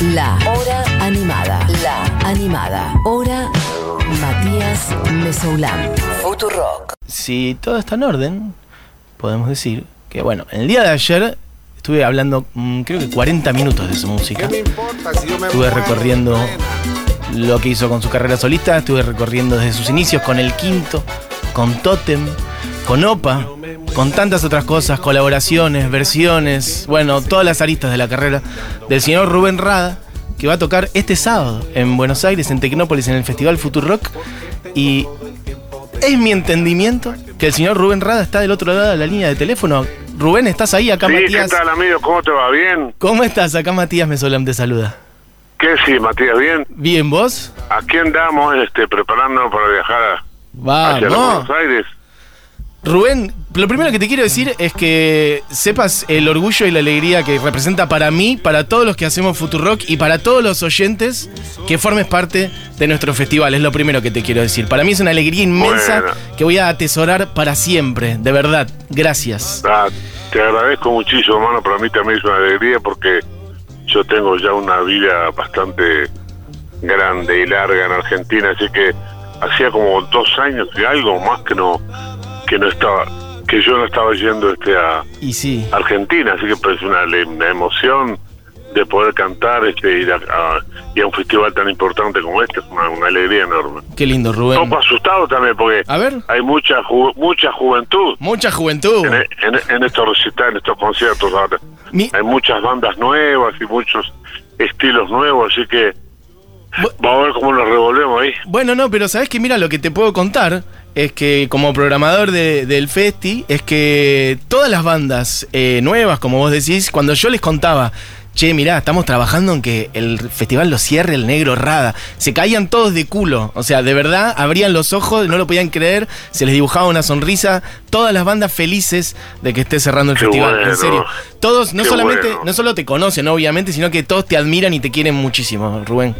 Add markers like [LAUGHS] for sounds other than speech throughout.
La Hora Animada. La Animada. Hora Matías Mesoulán. Futurock. Si todo está en orden, podemos decir que, bueno, en el día de ayer estuve hablando, mm, creo que 40 minutos de su música. Estuve recorriendo lo que hizo con su carrera solista, estuve recorriendo desde sus inicios con El Quinto, con Totem, con Opa, con tantas otras cosas, colaboraciones, versiones, bueno, todas las aristas de la carrera del señor Rubén Rada, que va a tocar este sábado en Buenos Aires, en Tecnópolis, en el Festival Future Rock. Y es mi entendimiento que el señor Rubén Rada está del otro lado de la línea de teléfono. Rubén, ¿estás ahí? Acá Sí, Matías. ¿qué tal, amigo? ¿Cómo te va? ¿Bien? ¿Cómo estás? Acá Matías Mesolam te saluda. ¿Qué sí, Matías? ¿Bien? ¿Bien vos? Aquí andamos este, preparándonos para viajar a- hacia. Buenos Aires. Rubén, lo primero que te quiero decir es que sepas el orgullo y la alegría que representa para mí, para todos los que hacemos Futurock y para todos los oyentes que formes parte de nuestro festival. Es lo primero que te quiero decir. Para mí es una alegría inmensa Bueno. que voy a atesorar para siempre. De verdad. Gracias. Ah, te agradezco muchísimo, hermano. Para mí también es una alegría porque yo tengo ya una vida bastante grande y larga en Argentina, así que hacía como dos años y algo más que no que no estaba que yo no estaba yendo este a Y sí. Argentina, así que pues una, le- una emoción de poder cantar este ir a, a- y a un festival tan importante como este, es una, una alegría enorme. Qué lindo, Un Rubén. poco asustado también porque A ver. hay mucha ju- mucha juventud Mucha juventud. en, en- en estos recitales, en estos conciertos. ahora. Mi- Hay muchas bandas nuevas y muchos estilos nuevos, así que vamos a ver cómo nos revolvemos ahí. Bueno, no, pero sabes que mira, lo que te puedo contar es que como programador de- del Festi, es que todas las bandas eh, nuevas, como vos decís, cuando yo les contaba, che, mirá, estamos trabajando en que el festival lo cierre el negro Rada, se caían todos de culo, o sea, de verdad, abrían los ojos, no lo podían creer, se les dibujaba una sonrisa, todas las bandas felices de que esté cerrando el Qué festival, bueno. en serio. Todos, no Qué solamente, bueno. no solo te conocen, obviamente, sino que todos te admiran y te quieren muchísimo, Rubén.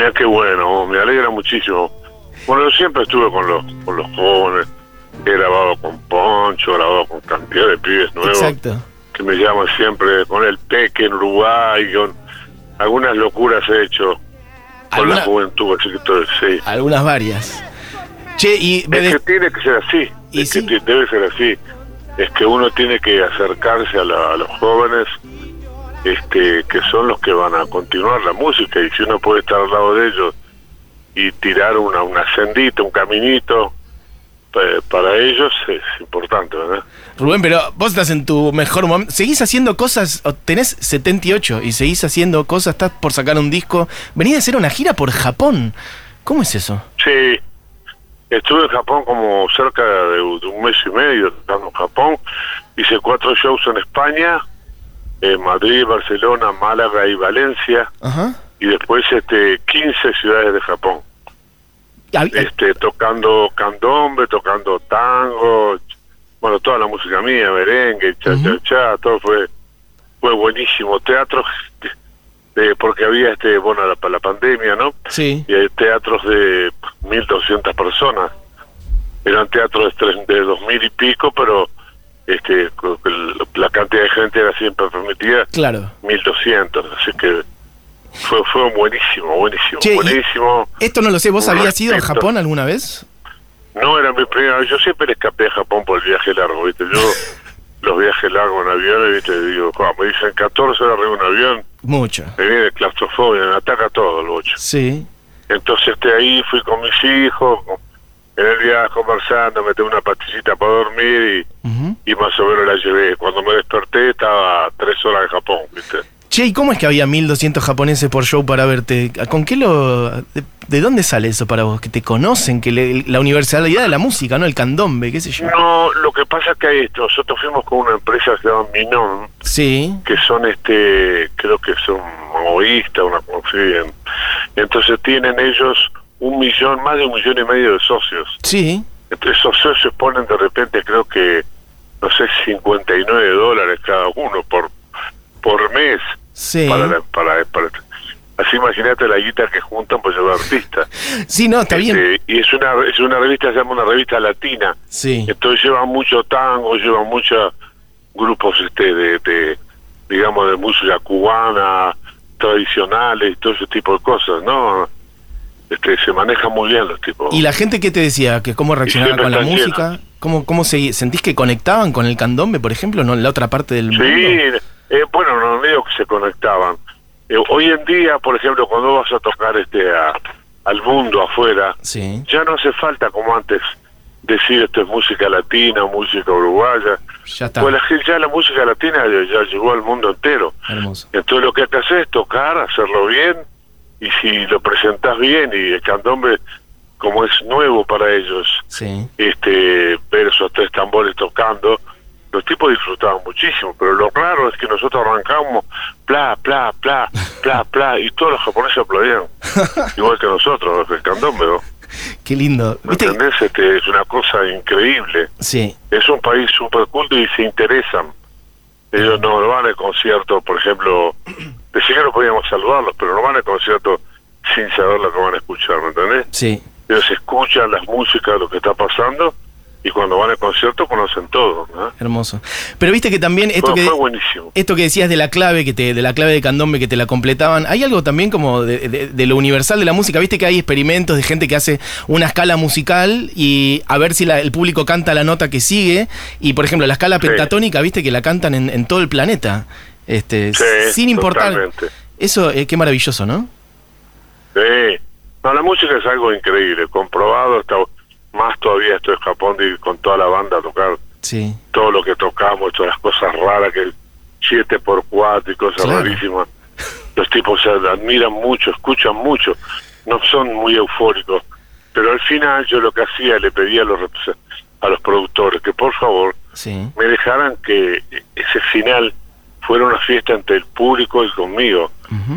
Mira qué bueno, me alegra muchísimo. Bueno, yo siempre estuve con los, con los jóvenes, he grabado con Poncho, he grabado con cantidad de pibes nuevos Exacto. que me llaman siempre con el Peque en Uruguay, con algunas locuras he hecho con ¿Alguna- la juventud, así que todo, sí. Algunas varias. Che, y me Es de- que tiene que ser así, Y es sí. que debe ser así. Es que uno tiene que acercarse a, la- a los jóvenes, este, que son los que van a continuar la música, y si uno puede estar al lado de ellos y tirar una, una sendita, un caminito, pa- para ellos es importante, ¿verdad? Rubén, pero vos estás en tu mejor momento. Seguís haciendo cosas, tenés 78 y seguís haciendo cosas, estás por sacar un disco. Venís a hacer una gira por Japón. ¿Cómo es eso? Sí, estuve en Japón como cerca de, de un mes y medio, estando en Japón, hice cuatro shows en España, en Madrid, Barcelona, Málaga y Valencia. Ajá. y después este 15 ciudades de Japón Ah, este tocando candombe tocando tango bueno toda la música mía merengue cha cha cha todo fue fue buenísimo teatros de, porque había este bueno la, la pandemia no Sí. y hay teatros de 1200 personas eran teatros de, tres- de 2000 y pico pero este la cantidad de gente era siempre permitida Claro. 1200 así que fue fue buenísimo buenísimo Che, buenísimo Esto no lo sé, ¿vos habías ido a. Japón alguna vez? no era mi primera vez yo siempre le escapé a Japón por el viaje largo viste yo [LAUGHS] los viajes largos en aviones viste digo "Juan, me dicen 14 horas arriba de un avión Mucho. me viene claustrofobia me ataca todo el bocho Sí. entonces este ahí fui con mis hijos con- en el viaje conversando me tomé una pastillita para dormir y, más o menos la llevé cuando me desperté estaba a tres horas en Japón viste Che, ¿y cómo es que había 1200 japoneses por show para verte? ¿Con qué lo.? ¿De, de dónde sale eso para vos? Que te conocen, que le- la universalidad de la música, ¿no? El candombe, qué sé yo. No, lo que pasa es que hay, nosotros fuimos con una empresa que se llama Minon, Sí. que son, este, creo que son maoístas, una cosa Entonces tienen ellos un millón, más de un millón y medio de socios. Sí. Entre esos socios ponen de repente, creo que, no sé, 59 dólares cada uno por por mes Sí. para, la- para, para- Así imagínate la guita que juntan por llevar artistas. [LAUGHS] Sí, no, está bien. Este, y es una, es una revista, se llama una revista latina. Sí. Entonces llevan mucho tango, llevan muchos grupos este de, de, digamos, de música cubana, tradicionales y todo ese tipo de cosas, ¿no? Este, se maneja muy bien los tipos. ¿Y la gente qué te decía? que ¿Cómo reaccionaba con la música? ¿Cómo, cómo se, sentís que conectaban con el candombe, por ejemplo, no en la otra parte del mundo? Sí, eh, bueno, no digo que se conectaban. Eh, hoy en día, por ejemplo, cuando vas a tocar este al mundo afuera, ya no hace falta como antes decir esto es música latina, música uruguaya. Ya está. Pues la, ya la música latina ya, llegó al mundo entero. Entonces lo que hay que hacer es tocar, hacerlo bien, y si lo presentas bien y el candombe como es nuevo para ellos, este ver esos tres tambores tocando, los tipos disfrutaban muchísimo, pero lo raro es que nosotros arrancamos, pla, pla, pla, pla, [LAUGHS] pla, y todos los japoneses aplaudían, [LAUGHS] igual que nosotros, del candombe, Qué lindo. ¿Me entendés? Este, es una cosa increíble. Sí. Es un país súper culto y se interesan. Ellos no van al concierto, por ejemplo, decía que no podíamos saludarlos, pero no van al concierto sin saber lo que van a escuchar, ¿me entendés? Sí. Ellos escuchan las músicas, lo que está pasando, y cuando van al concierto conocen todo. Hermoso. Pero viste que también esto que esto que decías de la clave que te de la clave de candombe que te la completaban, hay algo también como de, lo universal de la música. Viste que hay experimentos de gente que hace una escala musical y a ver si el público canta la nota que sigue y por ejemplo la escala pentatónica, viste que la cantan en, todo el planeta, este, sin importar. Eso eh, qué maravilloso, ¿no? Sí. No, la música es algo increíble, comprobado, está más todavía esto es Japón y con toda la banda a tocar sí. todo lo que tocamos, todas las cosas raras, que 7x4 y cosas rarísimas. Los tipos se admiran mucho, escuchan mucho, no son muy eufóricos, pero al final yo lo que hacía, le pedía a los, a los productores que por favor me dejaran que ese final fuera una fiesta entre el público y conmigo.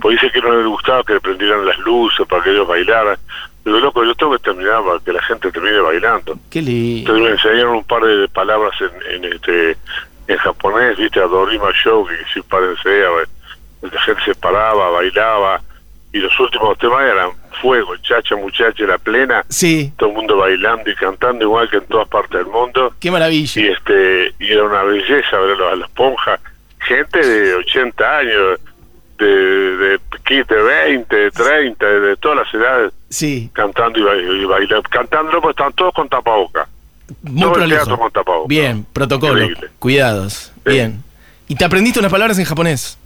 Pues dice que no les gustaba que le prendieran las luces para que ellos bailaran. Digo, loco, yo tengo que terminar para que la gente termine bailando. Qué lindo. Entonces me enseñaron un par de palabras en, en este en japonés, viste, a Dorima Show, que si parecía, la gente se paraba, bailaba, y los últimos temas eran fuego, chacha, muchacha, la plena, sí. todo el mundo bailando y cantando igual que en todas partes del mundo. Qué maravilla. Y este y era una belleza verlo a las ponjas, gente de 80 años, de, de, de 20, de 30, de todas las edades sí. cantando y, bailando. Cantando, pues están todos con tapabocas. Muy Todo Bien, protocolo. Cuidados. Bien. ¿Y te aprendiste unas palabras en japonés?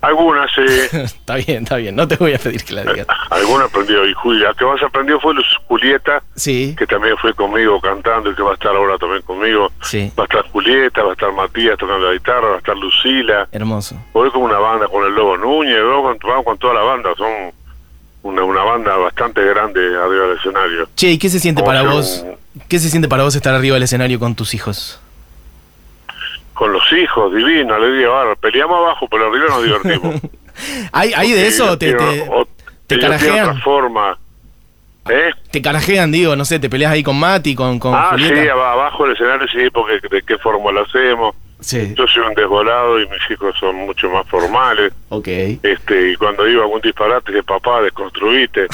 Algunas, sí. [LAUGHS] está bien, está bien. No te voy a pedir que la digas. Algunas aprendió. Y Julia, que más aprendió fue Julieta, sí. que también fue conmigo cantando y que va a estar ahora también conmigo. Sí. Va a estar Julieta, va a estar Matías tocando la guitarra, va a estar Lucila. Hermoso. Hoy con una banda con el Lobo Núñez, vamos con, con toda la banda. Son una, una banda bastante grande arriba del escenario. Che, ¿y qué se siente para vos? ¿Qué se siente para vos estar arriba del escenario con tus hijos? Con los hijos, divino, alegría, barra. Peleamos abajo, pero arriba nos divertimos. [LAUGHS] ¿Hay, ¿Hay de eso? ¿Te, te, te carajean? forma. ¿Eh? Te carajean, digo, no sé, te peleas ahí con Mati, con, con ah, Julieta? sí, abajo del escenario sí, porque de qué forma lo hacemos. Sí. Yo soy un desvolado y mis hijos son mucho más formales. Ok. Este, y cuando iba algún disparate, que papá, desconstruiste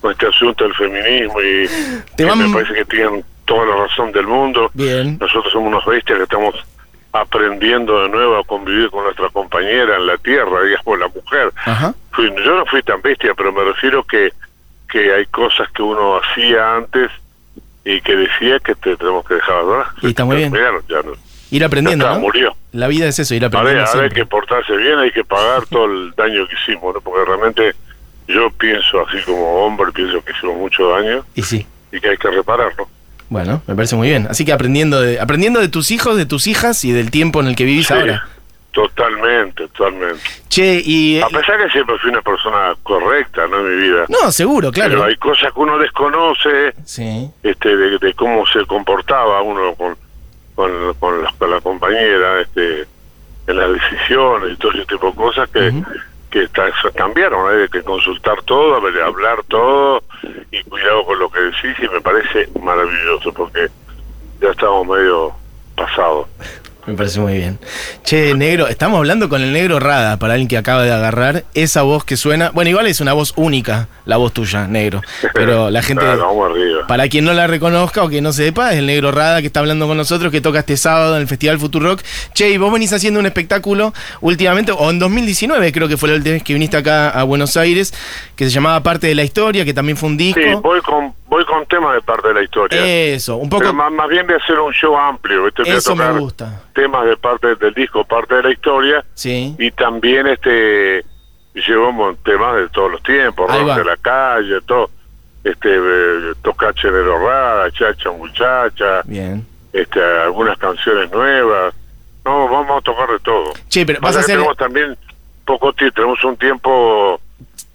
con [LAUGHS] este asunto del feminismo y, me parece que tienen toda la razón del mundo. Bien. Nosotros somos unos bestias que estamos aprendiendo de nuevo a convivir con nuestra compañera en la tierra, digamos, la mujer. Ajá. yo no fui tan bestia, pero me refiero que, que hay cosas que uno hacía antes y que decía que te tenemos que dejar atrás. Y está muy bien. Ya no, Ir aprendiendo, ¿no? murió. La vida es eso, ir aprendiendo. A ver, hay que portarse bien, hay que pagar todo el daño que hicimos, ¿no? Porque realmente yo pienso, así como hombre, pienso que hicimos mucho daño. Y sí. Y que hay que repararlo. Bueno, me parece muy bien. Así que aprendiendo de, aprendiendo de tus hijos, de tus hijas y del tiempo en el que vivís ahora. Totalmente, totalmente. Che, y... A pesar que siempre fui una persona correcta, ¿no? En mi vida. No, seguro, claro. Pero hay cosas que uno desconoce, sí. este, de cómo se comportaba uno con con, con, la, con la compañera este, en las decisiones y todo ese tipo de cosas que, que está, cambiaron, hay que consultar todo, hablar todo y cuidado con lo que decís y me parece maravilloso porque ya estamos medio pasados. Me parece muy bien. Che, negro, estamos hablando con el negro Rada, para alguien que acaba de agarrar esa voz que suena. Bueno, igual es una voz única, la voz tuya, negro. Pero [LAUGHS] la gente. para quien no la reconozca o que no sepa, es el negro Rada que está hablando con nosotros, que toca este sábado en el Festival Rock. Che, y vos venís haciendo un espectáculo últimamente, o en 2019, creo que fue la última vez que viniste acá a Buenos Aires, que se llamaba Parte de la Historia, que también fue un disco. Sí, voy con, voy con temas de parte de la historia. Eso, un poco. más, más bien de hacer un show amplio. Eso me gusta temas de parte del disco, parte de la historia. Sí. Y también este llevamos temas de todos los tiempos, rock de la calle, todo. Este, eh, Tocache de Rada, Chacha Muchacha. Bien. Este, algunas canciones nuevas. No, vamos a tocar de todo. Sí, pero vas a hacer... Tenemos también poco tiempo, tenemos un tiempo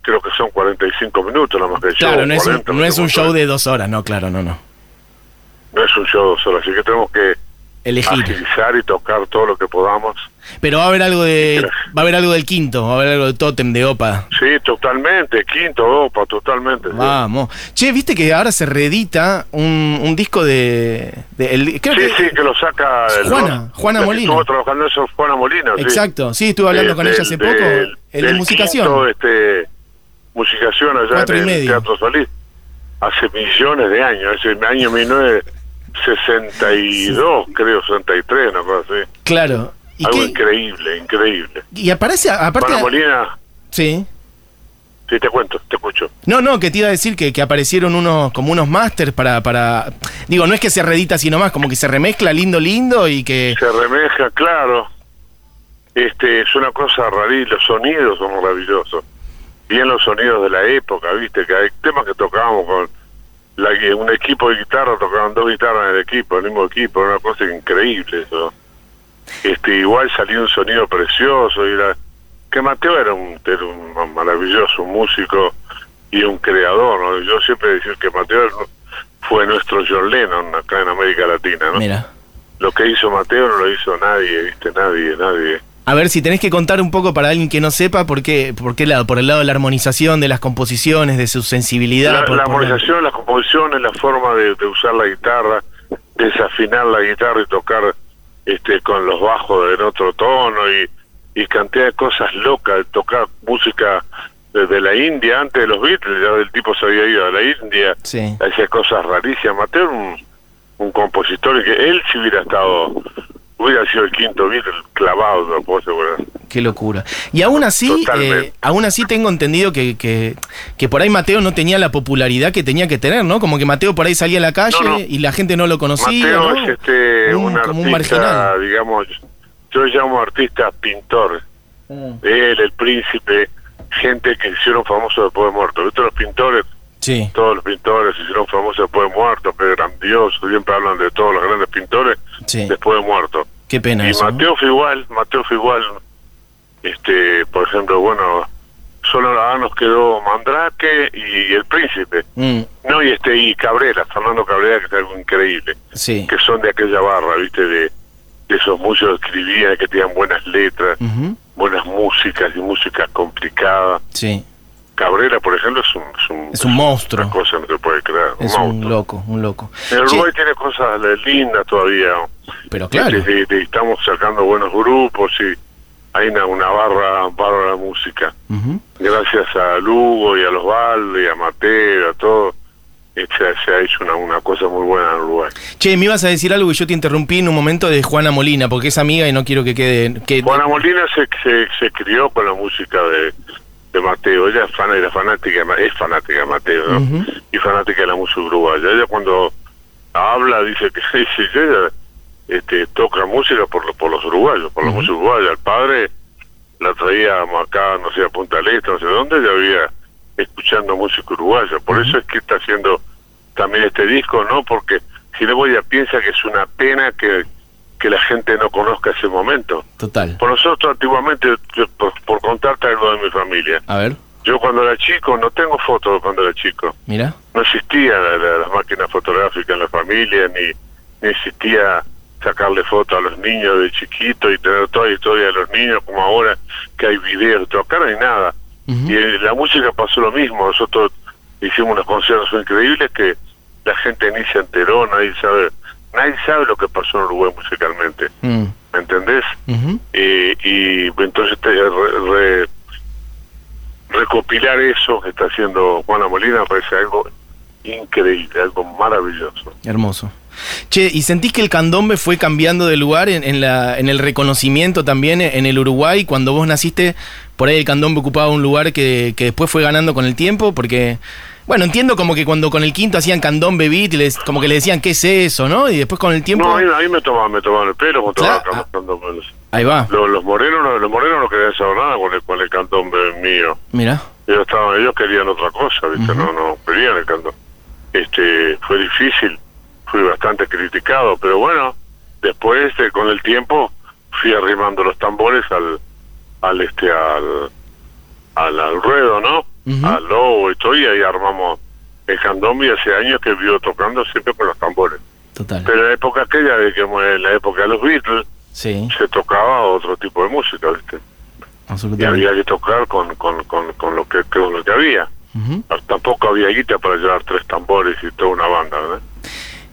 creo que son 45 minutos nada más que Claro, show, no, es un, no es un show de dos horas, no, claro, no, no. No es un show de dos horas, así que tenemos que elegir. Agilizar y tocar todo lo que podamos. Pero va a haber algo de va a haber algo del quinto, va a haber algo de Totem de Opa. Sí, totalmente, quinto Opa, totalmente. Vamos. Che, viste que ahora se reedita un, un disco de, sí, sí, que lo saca Juana, Juana Molina. Estuvo trabajando eso Juana Molina. Exacto, sí, estuve hablando con ella hace poco. el de musicación. este, musicación allá en el Teatro Solís. Hace millones de años, ese año 19 62, creo, 63, no cosa Claro. Algo increíble, increíble. Y aparece, aparte... Molina... Sí. Sí, te cuento, te escucho. No, no, que te iba a decir que, que aparecieron unos, como unos masters para, para... Digo, no es que se redita sino más, como que se remezcla lindo, lindo y que... Se remezcla, claro. Este, es una cosa rarísima, los sonidos son maravillosos. Bien los sonidos de la época, viste, que hay temas que tocábamos con la, un equipo de guitarra, tocaban dos guitarras en el equipo, el mismo equipo, una cosa increíble eso. Este, igual salió un sonido precioso y la, que Mateo era un, era un maravilloso músico y un creador, ¿no? Yo siempre decía que Mateo fue nuestro John Lennon acá en América Latina, ¿no? Mira. Lo que hizo Mateo no lo hizo nadie, ¿viste? Nadie, nadie. A ver, si tenés que contar un poco para alguien que no sepa, ¿por qué, por qué lado? Por el lado de la armonización, de las composiciones, de su sensibilidad. La, por, la armonización, las composiciones, la forma de, usar la guitarra, desafinar la guitarra y tocar este con los bajos en otro tono y, y cantidad de cosas locas, tocar música desde la India, antes de los Beatles, ya el tipo se había ido a la India, sí. hacía cosas rarísimas. Mateo un, un compositor que él si hubiera estado hubiera sido el quinto el clavado, no puedo asegurar. Qué locura. Y aún así, eh, aún así tengo entendido que, que, que, por ahí Mateo no tenía la popularidad que tenía que tener, ¿no? Como que Mateo por ahí salía a la calle y la gente no lo conocía. Mateo es este, un, artista, marginal. digamos, yo llamo artista pintor. Mm. Él, el príncipe, gente que hicieron famosos después de muerto. ¿Viste los pintores? Sí. Todos los pintores se hicieron famosos después de muerto, que grandioso, siempre hablan de todos los grandes pintores después de muerto. Qué pena. Y Mateo fue igual, Mateo fue igual. Este, por ejemplo, bueno, solo nada nos quedó Mandrake y El Príncipe. Mm. No, y este y Cabrera, Fernando Cabrera, que es algo increíble. Sí. Que son de aquella barra, ¿viste? De, esos músicos que escribían, que tenían buenas letras, buenas músicas y música complicada. Sí. Cabrera, por ejemplo, es un, es un, es un monstruo. Una cosa no se puede creer. Es un, loco, un loco. El Uruguay tiene cosas lindas todavía. Pero claro. estamos sacando buenos grupos y hay una, una barra, barra de música. Gracias a Lugo y a los Valde y a Mateo, a todo. Se, se, ha hecho una, una cosa muy buena en Uruguay. Che, me ibas a decir algo y yo te interrumpí en un momento de Juana Molina, porque es amiga y no quiero que quede... Que... Juana Molina se, se, se crió con la música de, de Mateo, ella es era fanática, es fanática de Mateo, ¿no? Y fanática de la música uruguaya. Ella cuando habla dice que [LAUGHS] sí, ella este, toca música por, por los uruguayos, por la música uruguaya. El padre la traíamos acá, no sé, a Punta del Este, no sé dónde, ella había escuchando música uruguaya. Por eso es que está haciendo también este disco, ¿no? Porque si no voy a piensa que es una pena que que la gente no conozca ese momento. Total. Por nosotros antiguamente, por, contarte algo de mi familia. A ver. Yo cuando era chico, no tengo fotos de cuando era chico. Mira. No existía las máquinas fotográficas en la familia, ni, ni existía sacarle fotos a los niños de chiquito y tener toda la historia de los niños como ahora que hay videos, acá no hay nada. Y en la música pasó lo mismo, nosotros hicimos unos conciertos increíbles que la gente ni se enteró, nadie sabe nadie sabe lo que pasó en Uruguay musicalmente. Mm. ¿me entendés? Eh, y entonces te, recopilar eso que está haciendo Juana Molina me parece algo increíble, algo maravilloso. Hermoso. Che, ¿y sentís que el candombe fue cambiando de lugar en, la, en el reconocimiento también en el Uruguay? Cuando vos naciste, por ahí el candombe ocupaba un lugar que, que después fue ganando con el tiempo, porque bueno, entiendo como que cuando con el quinto hacían candón beat, les, como que le decían, ¿qué es eso, no? Y después con el tiempo... No, ahí, me tomaban, me tomaban el pelo, me tomaban ah, Ahí va. Los, morenos, los morenos no querían saber nada con el, con el cantón mío. Mira. Ellos, estaban, ellos querían otra cosa, ¿viste? No, no, querían el cantón. Este, fue difícil, fui bastante criticado, pero bueno, después, este, con el tiempo, fui arrimando los tambores al, al, este, al, al, al ruedo, ¿no? A Lobo y todo, y ahí armamos el candombe hace años que vio tocando siempre con los tambores. Total. Pero en la época aquella, de que en la época de los Beatles, sí. se tocaba otro tipo de música, ¿viste? Y había que tocar con, con, con, lo, que, con lo que había. Tampoco había guita para llevar tres tambores y toda una banda, ¿verdad?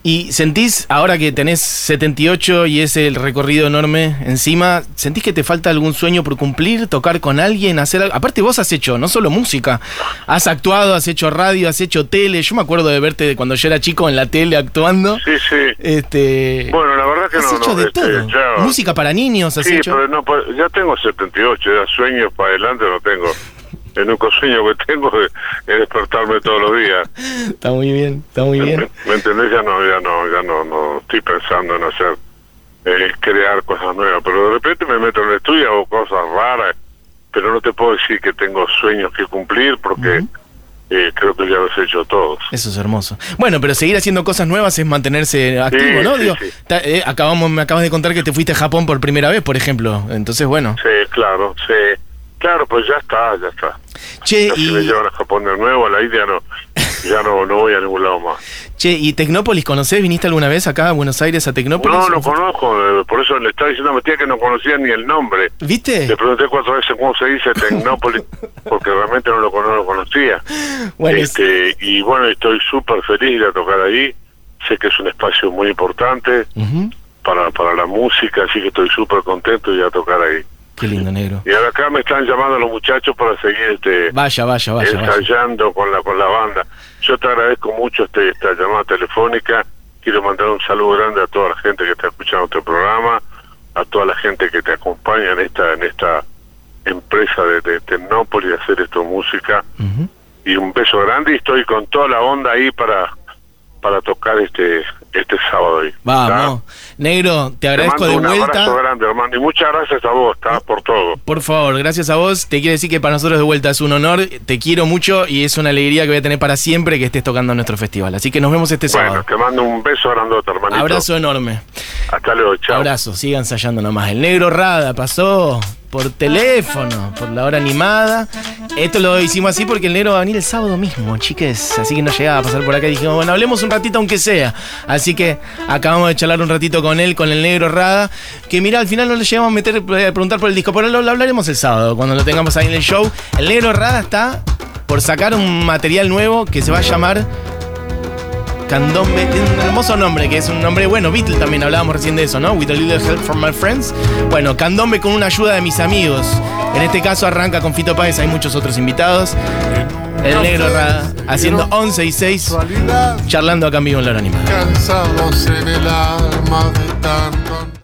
¿Y sentís, ahora que tenés 78 y es el recorrido enorme encima, sentís que te falta algún sueño por cumplir, tocar con alguien, hacer algo? Aparte vos has hecho no solo música, has actuado, has hecho radio, has hecho tele. Yo me acuerdo de verte cuando yo era chico en la tele actuando. Sí, sí. Este, bueno, la verdad que has no. hecho de este, todo. música para niños has sí, hecho. pero no, pues, ya tengo 78, ya sueños para adelante no tengo. El único sueño que tengo es, despertarme todos los días. [LAUGHS] Está muy bien, está muy bien. ¿Me, entendés? Ya no, ya no, ya no, no estoy pensando en hacer, eh, crear cosas nuevas, pero de repente me meto en el estudio, o cosas raras, pero no te puedo decir que tengo sueños que cumplir porque... Eh, creo que ya los he hecho todos. Eso es hermoso. Bueno, pero seguir haciendo cosas nuevas es mantenerse activo, ¿no? Digo, eh, acabamos, me acabas de contar que te fuiste a Japón por primera vez, por ejemplo. Entonces, bueno. Sí, claro, sí. Claro, pues ya está, ya está. Che, y... Si me llevan a Japón de nuevo, a la India no, ya no, no voy a ningún lado más. Che, ¿y Tecnópolis conocés? ¿Viniste alguna vez acá a Buenos Aires a Tecnópolis? No, no conozco, eh, por eso le estaba diciendo a mi tía que no conocía ni el nombre. ¿Viste? Le pregunté cuatro veces cómo se dice [LAUGHS] Tecnópolis, porque realmente no lo, no lo conocía. Bueno, este, Y bueno, estoy súper feliz de tocar ahí. Sé que es un espacio muy importante para, para la música, así que estoy súper contento de ir a tocar ahí. Qué lindo, negro. Y ahora acá me están llamando los muchachos para seguir este vaya, vaya, vaya, ensayando con la con la banda. Yo te agradezco mucho este, esta llamada telefónica. Quiero mandar un saludo grande a toda la gente que está escuchando este programa, a toda la gente que te acompaña en esta en esta empresa de, de Tecnópolis, hacer esto música. Y un beso grande y estoy con toda la onda ahí para para tocar este este sábado ahí. Vamos. Negro, te agradezco de vuelta. Un abrazo grande, hermano, y muchas gracias a vos, está por todo. Por favor, gracias a vos. Te quiero decir que para nosotros de vuelta es un honor, te quiero mucho y es una alegría que voy a tener para siempre que estés tocando en nuestro festival. Así que nos vemos este sábado. Bueno, te mando un beso grandote, hermanito. Abrazo enorme. Hasta luego, chao. Abrazo, sigan ensayando nomás. El negro Rada pasó por teléfono, por la hora animada. Esto lo hicimos así porque el negro va a venir el sábado mismo, chiques. Así que no llegaba a pasar por acá y dijimos, bueno, hablemos un ratito aunque sea. Así que acabamos de charlar un ratito con él, con el negro Rada. Que mira, al final no le llegamos a meter, a preguntar por el disco, pero lo hablaremos el sábado, cuando lo tengamos ahí en el show. El negro Rada está por sacar un material nuevo que se va a llamar Candombe, tiene un hermoso nombre, que es un nombre bueno, Beatle también hablábamos recién de eso, ¿no? With a little help from my friends. Bueno, Candombe con una ayuda de mis amigos. En este caso arranca con Fito Páez, hay muchos otros invitados. El negro haciendo 11 y 6, charlando acá en vivo en la hora animada. Cansados en el alma de tanto